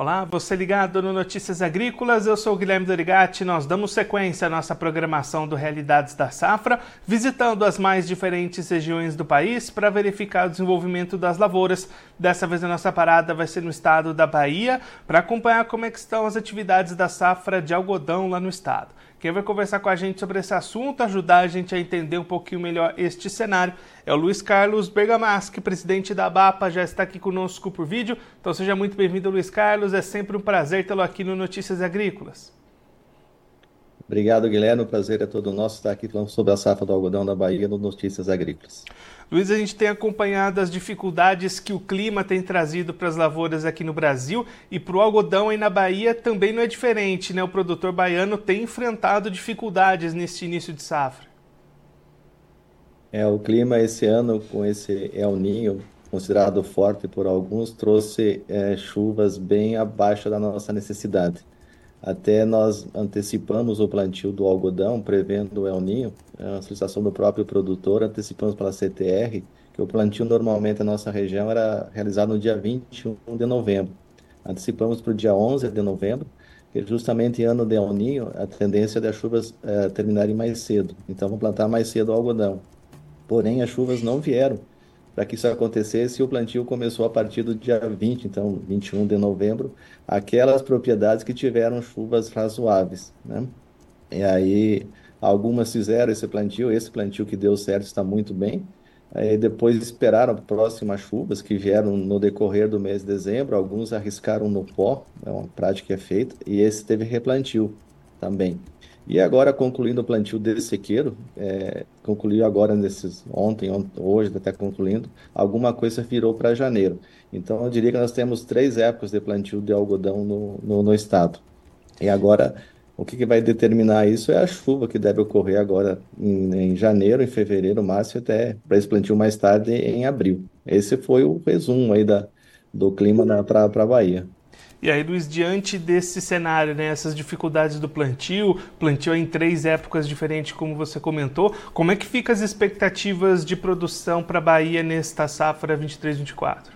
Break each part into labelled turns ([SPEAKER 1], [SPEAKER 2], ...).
[SPEAKER 1] Olá, você ligado no Notícias Agrícolas, eu sou Guilherme Dorigati. Nós damos sequência à nossa programação do Realidades da Safra, visitando as mais diferentes regiões do país para verificar o desenvolvimento das lavouras. Dessa vez a nossa parada vai ser no estado da Bahia, para acompanhar como é estão as atividades da safra de algodão lá no estado. Quem vai conversar com a gente sobre esse assunto, ajudar a gente a entender um pouquinho melhor este cenário, é o Luiz Carlos Bergamaschi, presidente da BAPA, já está aqui conosco por vídeo. Então seja muito bem-vindo, Luiz Carlos. É sempre um prazer tê-lo aqui no Notícias Agrícolas.
[SPEAKER 2] Obrigado, Guilherme. O prazer é todo nosso estar aqui falando sobre a safra do algodão da Bahia no Notícias Agrícolas.
[SPEAKER 1] Luiz, a gente tem acompanhado as dificuldades que o clima tem trazido para as lavouras aqui no Brasil e para o algodão aí na Bahia também não é diferente, né? O produtor baiano tem enfrentado dificuldades neste início de safra.
[SPEAKER 2] É, o clima esse ano, com esse El Ninho, considerado forte por alguns, trouxe é, chuvas bem abaixo da nossa necessidade. Até nós antecipamos o plantio do algodão, prevendo o El Ninho, a solicitação do próprio produtor, antecipamos para a CTR, que o plantio normalmente na nossa região era realizado no dia 21 de novembro. Antecipamos para o dia 11 de novembro, que justamente em ano de El Ninho, a tendência é das chuvas é, terminarem mais cedo. Então, vamos plantar mais cedo o algodão. Porém, as chuvas não vieram para que isso acontecesse, o plantio começou a partir do dia 20, então 21 de novembro, aquelas propriedades que tiveram chuvas razoáveis, né? E aí algumas fizeram esse plantio, esse plantio que deu certo está muito bem. Aí depois esperaram próximas chuvas que vieram no decorrer do mês de dezembro, alguns arriscaram no pó, é uma prática que é feita, e esse teve replantio também. E agora, concluindo o plantio desse sequeiro, é, concluiu agora nesses ontem, hoje, até concluindo, alguma coisa virou para janeiro. Então, eu diria que nós temos três épocas de plantio de algodão no, no, no estado. E agora, o que, que, vai determinar isso é a chuva que deve ocorrer agora em, em janeiro, em fevereiro, máximo, até para esse plantio mais tarde em abril. Esse foi o resumo aí da, do clima para a Bahia.
[SPEAKER 1] E aí, Luiz, diante desse cenário, né, essas dificuldades do plantio, plantio em três épocas diferentes, como você comentou, como é que ficam as expectativas de produção para a Bahia nesta safra 23-24?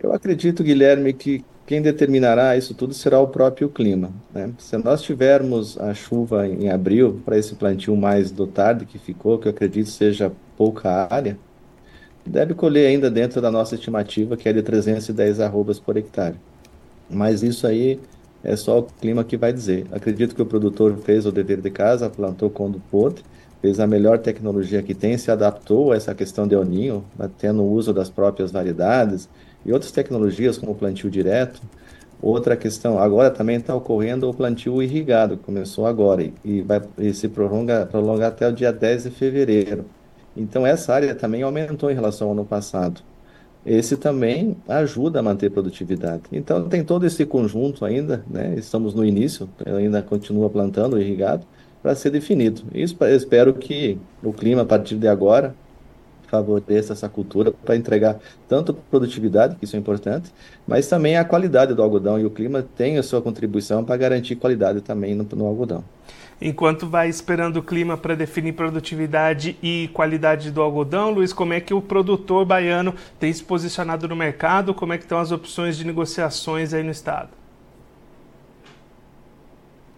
[SPEAKER 2] Eu acredito, Guilherme, que quem determinará isso tudo será o próprio clima. Né? Se nós tivermos a chuva em abril para esse plantio mais do tarde que ficou, que eu acredito seja pouca área, deve colher ainda dentro da nossa estimativa, que é de 310 arrobas por hectare. Mas isso aí é só o clima que vai dizer. Acredito que o produtor fez o dever de casa, plantou quando pôde, fez a melhor tecnologia que tem, se adaptou a essa questão de oninho, tendo o uso das próprias variedades e outras tecnologias como o plantio direto. Outra questão, agora também está ocorrendo o plantio irrigado, começou agora e vai e se prolonga, prolonga até o dia 10 de fevereiro. Então, essa área também aumentou em relação ao ano passado. Esse também ajuda a manter produtividade. Então, tem todo esse conjunto ainda, né? estamos no início, ainda continua plantando, irrigado, para ser definido. Isso, espero que o clima, a partir de agora, favoreça essa cultura para entregar tanto produtividade, que isso é importante, mas também a qualidade do algodão. E o clima tem a sua contribuição para garantir qualidade também no, no algodão
[SPEAKER 1] enquanto vai esperando o clima para definir produtividade e qualidade do algodão, Luiz, como é que o produtor baiano tem se posicionado no mercado? Como é que estão as opções de negociações aí no estado?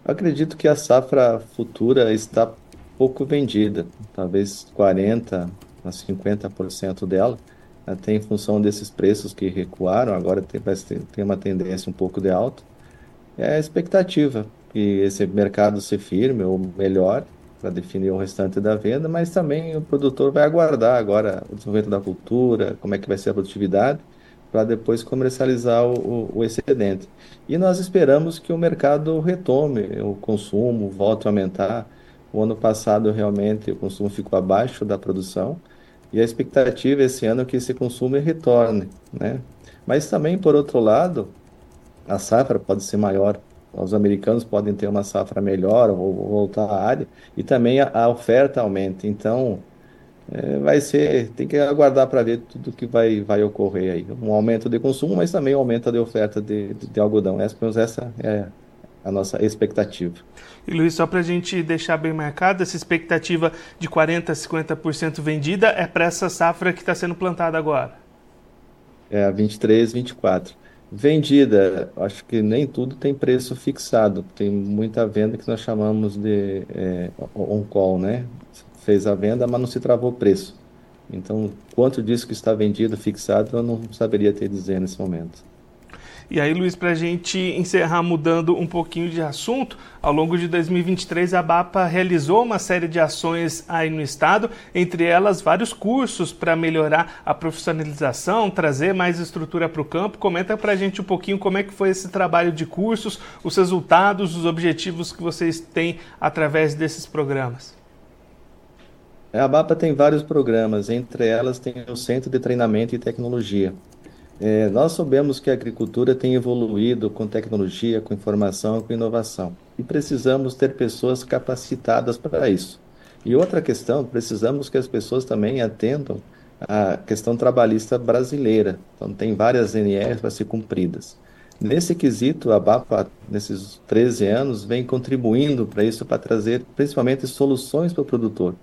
[SPEAKER 2] Acredito que a safra futura está pouco vendida, talvez 40 a 50% dela, até em função desses preços que recuaram, agora tem, tem uma tendência um pouco de alta. É a expectativa que esse mercado se firme ou melhor para definir o restante da venda, mas também o produtor vai aguardar agora o desenvolvimento da cultura, como é que vai ser a produtividade, para depois comercializar o, o, excedente. E nós esperamos que o mercado retome o consumo, volte a aumentar. O ano passado realmente o consumo ficou abaixo da produção e a expectativa esse ano é que esse consumo retorne, né? Mas também por outro lado, a safra pode ser maior os americanos podem ter uma safra melhor ou voltar à área e também a, a oferta aumenta. Então, é, vai ser, tem que aguardar para ver tudo que vai, vai ocorrer aí. Um aumento de consumo, mas também um aumento de oferta de, de, de algodão. Essa, essa é a nossa expectativa.
[SPEAKER 1] E Luiz, só para a gente deixar bem marcado, essa expectativa de 40% a 50% vendida é para essa safra que está sendo plantada agora?
[SPEAKER 2] É a 23, 24. Vendida, acho que nem tudo tem preço fixado. Tem muita venda que nós chamamos de é, on-call, né? Fez a venda, mas não se travou preço. Então, quanto disso que está vendido fixado, eu não saberia te dizer nesse momento.
[SPEAKER 1] E aí, Luiz, para a gente encerrar mudando um pouquinho de assunto, ao longo de 2023 a BAPA realizou uma série de ações aí no estado, entre elas vários cursos para melhorar a profissionalização, trazer mais estrutura para o campo. Comenta para a gente um pouquinho como é que foi esse trabalho de cursos, os resultados, os objetivos que vocês têm através desses programas.
[SPEAKER 2] A BAPA tem vários programas, entre elas tem o Centro de Treinamento e Tecnologia. É, nós sabemos que a agricultura tem evoluído com tecnologia, com informação, com inovação. E precisamos ter pessoas capacitadas para isso. E outra questão, precisamos que as pessoas também atendam à questão trabalhista brasileira. Então, tem várias NRs para ser cumpridas. Nesse quesito, a BAPA, nesses 13 anos, vem contribuindo para isso, para trazer principalmente soluções para o produtor.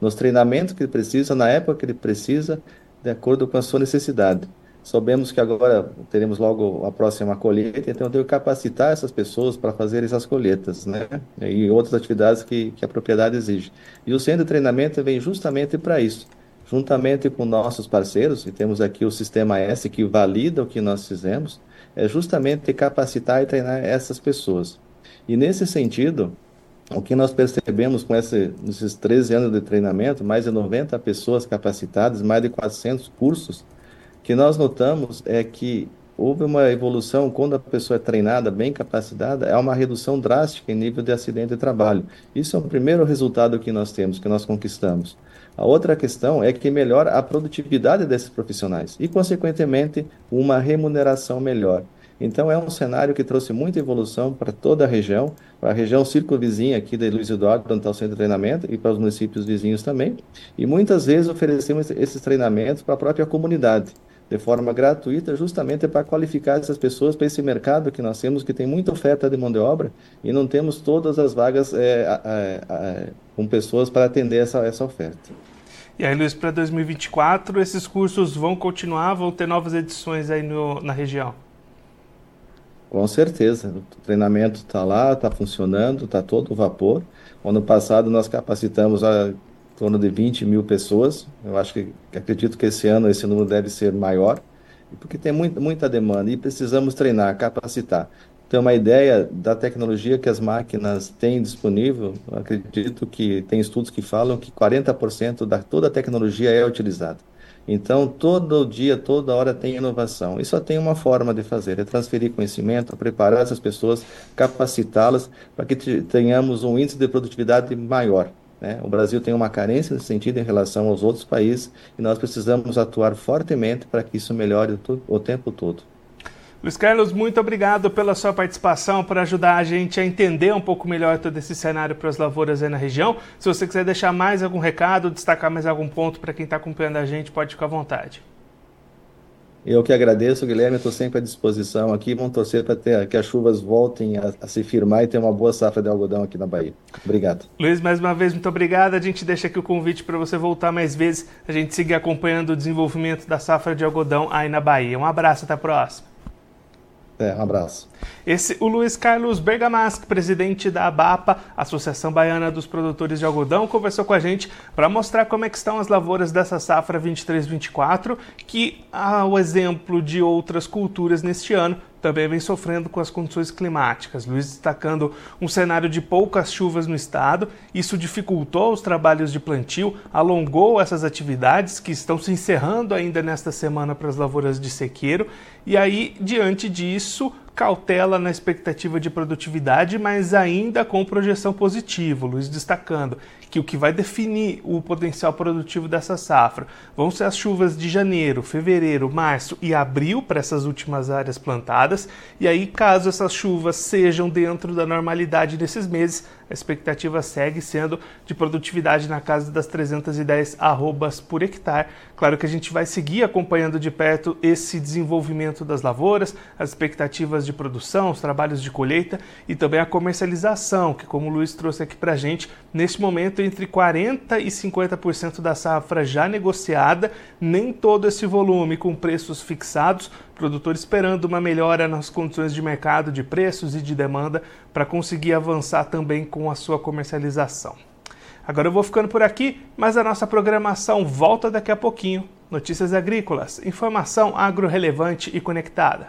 [SPEAKER 2] Nos treinamentos que ele precisa, na época que ele precisa, de acordo com a sua necessidade. Sabemos que agora teremos logo a próxima colheita, então eu que capacitar essas pessoas para fazer essas colheitas, né? E outras atividades que, que a propriedade exige. E o centro de treinamento vem justamente para isso. Juntamente com nossos parceiros, e temos aqui o Sistema S que valida o que nós fizemos, é justamente capacitar e treinar essas pessoas. E nesse sentido, o que nós percebemos com esse, esses 13 anos de treinamento, mais de 90 pessoas capacitadas, mais de 400 cursos, que nós notamos é que houve uma evolução quando a pessoa é treinada, bem capacitada, é uma redução drástica em nível de acidente de trabalho. Isso é o primeiro resultado que nós temos, que nós conquistamos. A outra questão é que melhora a produtividade desses profissionais e, consequentemente, uma remuneração melhor. Então, é um cenário que trouxe muita evolução para toda a região, para a região circunvizinha aqui de Luiz Eduardo, onde está o centro de treinamento, e para os municípios vizinhos também. E muitas vezes oferecemos esses treinamentos para a própria comunidade de forma gratuita, justamente para qualificar essas pessoas para esse mercado que nós temos, que tem muita oferta de mão de obra e não temos todas as vagas é, é, é, com pessoas para atender essa, essa oferta.
[SPEAKER 1] E aí, Luiz, para 2024, esses cursos vão continuar, vão ter novas edições aí no, na região?
[SPEAKER 2] Com certeza. O treinamento está lá, está funcionando, está todo vapor. Ano passado nós capacitamos a torno de 20 mil pessoas. Eu acho que acredito que esse ano esse número deve ser maior, porque tem muita, muita demanda e precisamos treinar, capacitar. Ter uma ideia da tecnologia que as máquinas têm disponível, acredito que tem estudos que falam que 40% da toda a tecnologia é utilizada. Então, todo dia, toda hora tem inovação. E só tem uma forma de fazer: é transferir conhecimento, preparar essas pessoas, capacitá-las para que tenhamos um índice de produtividade maior. Né? O Brasil tem uma carência nesse sentido em relação aos outros países e nós precisamos atuar fortemente para que isso melhore o tempo todo.
[SPEAKER 1] Luiz Carlos, muito obrigado pela sua participação, por ajudar a gente a entender um pouco melhor todo esse cenário para as lavouras aí na região. Se você quiser deixar mais algum recado, destacar mais algum ponto para quem está acompanhando a gente, pode ficar à vontade.
[SPEAKER 2] Eu que agradeço, Guilherme, estou sempre à disposição aqui. Vamos torcer para que as chuvas voltem a, a, se firmar e ter uma boa safra de algodão aqui na Bahia. Obrigado.
[SPEAKER 1] Luiz, mais uma vez, muito obrigado. A gente deixa aqui o convite para você voltar mais vezes, a gente seguir acompanhando o desenvolvimento da safra de algodão aí na Bahia. Um abraço, até a próxima.
[SPEAKER 2] É, um abraço.
[SPEAKER 1] Esse, o Luiz Carlos Bergamasque, presidente da ABAPA, Associação Baiana dos Produtores de Algodão, conversou com a gente para mostrar como é que estão as lavouras dessa safra 23-24, que, ao exemplo de outras culturas neste ano, também vem sofrendo com as condições climáticas. Luiz destacando um cenário de poucas chuvas no estado, isso dificultou os trabalhos de plantio, alongou essas atividades que estão se encerrando ainda nesta semana para as lavouras de sequeiro, e aí, diante disso, cautela na expectativa de produtividade, mas ainda com projeção positiva. Luiz destacando que o que vai definir o potencial produtivo dessa safra vão ser as chuvas de janeiro, fevereiro, março e abril para essas últimas áreas plantadas. E aí, caso essas chuvas sejam dentro da normalidade nesses meses, a expectativa segue sendo de produtividade na casa das 310 arrobas por hectare. Claro que a gente vai seguir acompanhando de perto esse desenvolvimento das lavouras, as expectativas de produção, os trabalhos de colheita e também a comercialização, que como o Luiz trouxe aqui para a gente, neste momento entre 40% e 50% da safra já negociada, nem todo esse volume com preços fixados, produtor esperando uma melhora nas condições de mercado, de preços e de demanda para conseguir avançar também com a sua comercialização. Agora eu vou ficando por aqui, mas a nossa programação volta daqui a pouquinho. Notícias agrícolas, informação agro relevante e conectada.